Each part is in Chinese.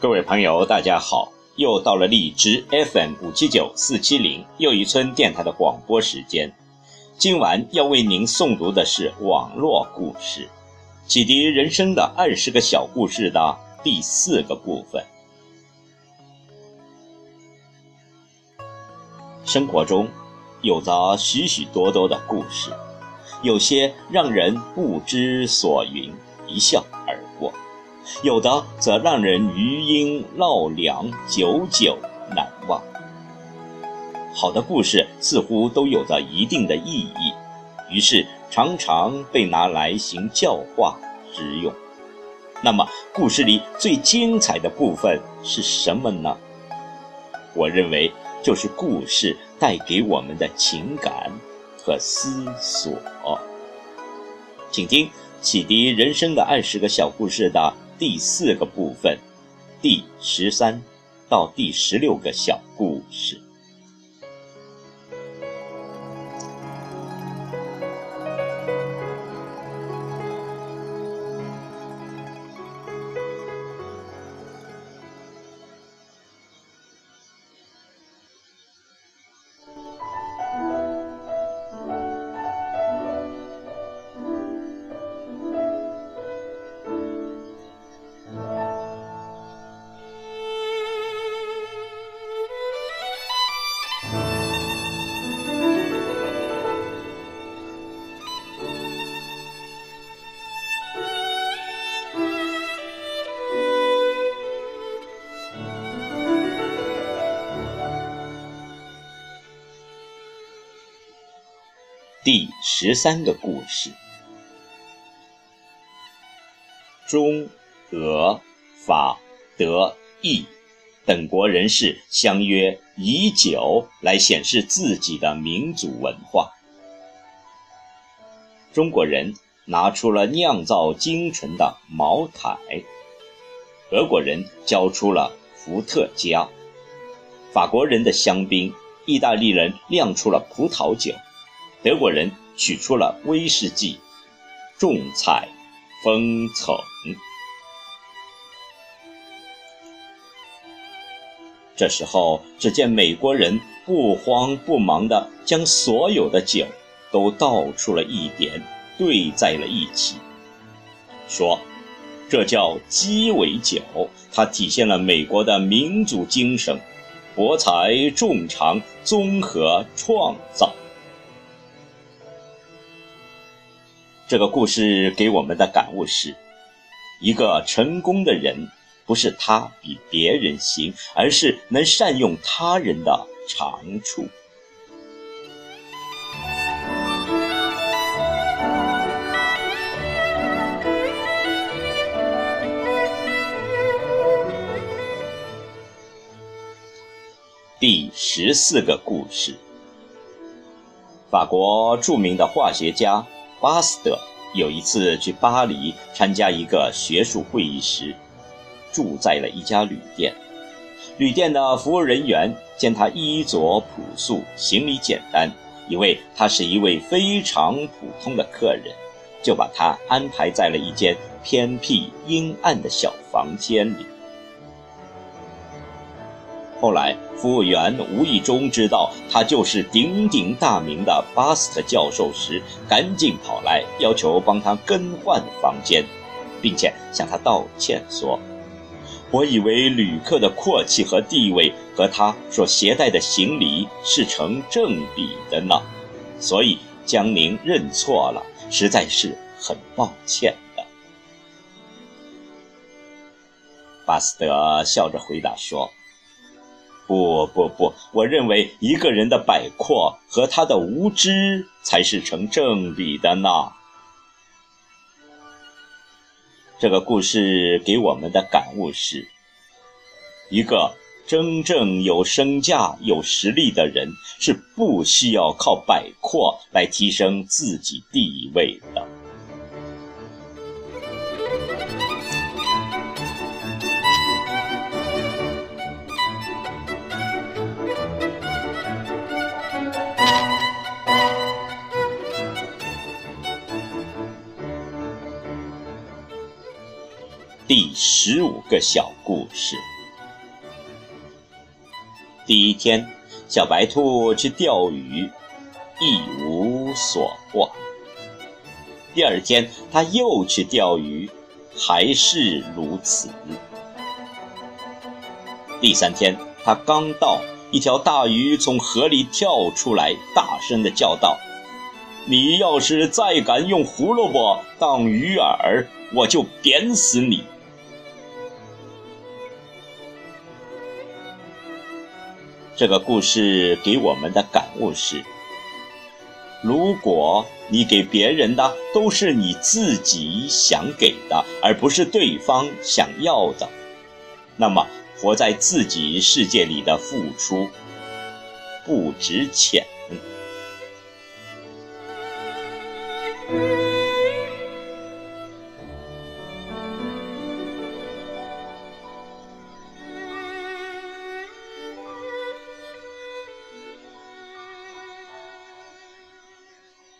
各位朋友，大家好！又到了荔枝 FM 五七九四七零又一村电台的广播时间。今晚要为您诵读的是网络故事，启迪人生的二十个小故事的第四个部分。生活中有着许许多多的故事，有些让人不知所云，一笑；有的则让人余音绕梁，久久难忘。好的故事似乎都有着一定的意义，于是常常被拿来行教化之用。那么，故事里最精彩的部分是什么呢？我认为。就是故事带给我们的情感和思索，请听启迪人生的二十个小故事的第四个部分，第十三到第十六个小故事。第十三个故事：中、俄、法、德、意等国人士相约以酒来显示自己的民族文化。中国人拿出了酿造精纯的茅台，俄国人交出了伏特加，法国人的香槟，意大利人酿出了葡萄酒。德国人取出了威士忌，众彩纷呈。这时候，只见美国人不慌不忙地将所有的酒都倒出了一点，兑在了一起，说：“这叫鸡尾酒，它体现了美国的民族精神，博采众长，综合创造。”这个故事给我们的感悟是：一个成功的人，不是他比别人行，而是能善用他人的长处。第十四个故事：法国著名的化学家。巴斯德有一次去巴黎参加一个学术会议时，住在了一家旅店。旅店的服务人员见他衣着朴素，行李简单，以为他是一位非常普通的客人，就把他安排在了一间偏僻阴暗的小房间里。后来，服务员无意中知道他就是鼎鼎大名的巴斯特教授时，赶紧跑来要求帮他更换房间，并且向他道歉说：“我以为旅客的阔气和地位和他所携带的行李是成正比的呢，所以将您认错了，实在是很抱歉的。”巴斯德笑着回答说。不不不，我认为一个人的摆阔和他的无知才是成正比的呢。这个故事给我们的感悟是：一个真正有身价、有实力的人，是不需要靠摆阔来提升自己地位的。十五个小故事。第一天，小白兔去钓鱼，一无所获。第二天，它又去钓鱼，还是如此。第三天，它刚到，一条大鱼从河里跳出来，大声的叫道：“你要是再敢用胡萝卜当鱼饵，我就扁死你！”这个故事给我们的感悟是：如果你给别人的都是你自己想给的，而不是对方想要的，那么活在自己世界里的付出不值钱。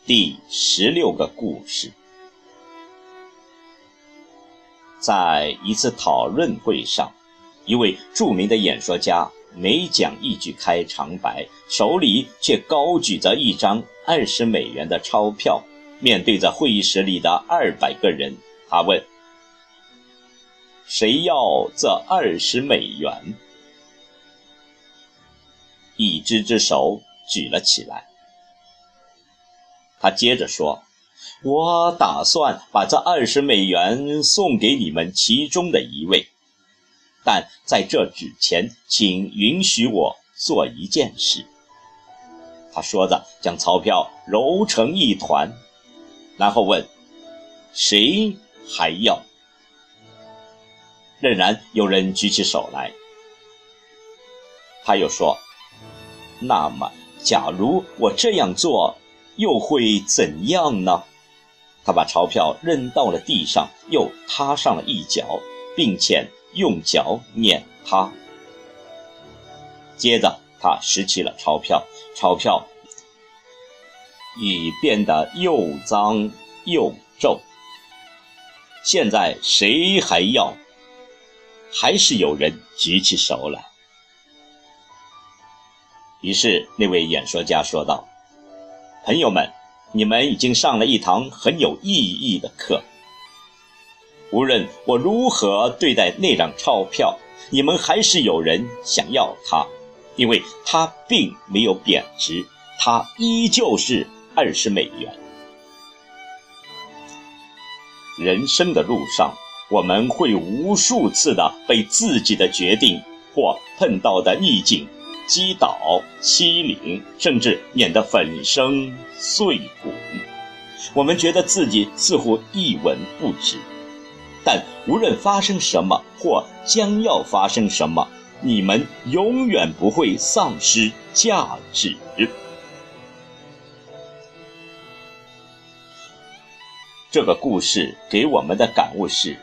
第十六个故事，在一次讨论会上，一位著名的演说家每讲一句开场白，手里却高举着一张二十美元的钞票，面对着会议室里的二百个人，他问：“谁要这二十美元？”一只只手举了起来。他接着说：“我打算把这二十美元送给你们其中的一位，但在这之前，请允许我做一件事。”他说着，将钞票揉成一团，然后问：“谁还要？”仍然有人举起手来。他又说：“那么，假如我这样做？”又会怎样呢？他把钞票扔到了地上，又踏上了一脚，并且用脚碾它。接着，他拾起了钞票，钞票已变得又脏又皱。现在谁还要？还是有人举起手来。于是，那位演说家说道。朋友们，你们已经上了一堂很有意义的课。无论我如何对待那张钞票，你们还是有人想要它，因为它并没有贬值，它依旧是二十美元。人生的路上，我们会无数次的被自己的决定或碰到的逆境。击倒、欺凌，甚至碾得粉身碎骨，我们觉得自己似乎一文不值。但无论发生什么或将要发生什么，你们永远不会丧失价值。这个故事给我们的感悟是：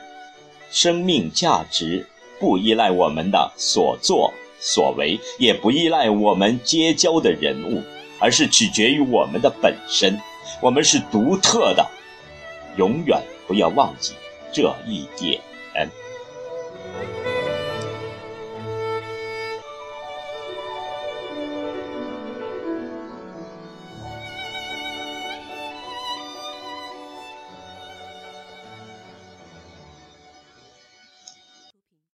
生命价值不依赖我们的所作。所为也不依赖我们结交的人物，而是取决于我们的本身。我们是独特的，永远不要忘记这一点。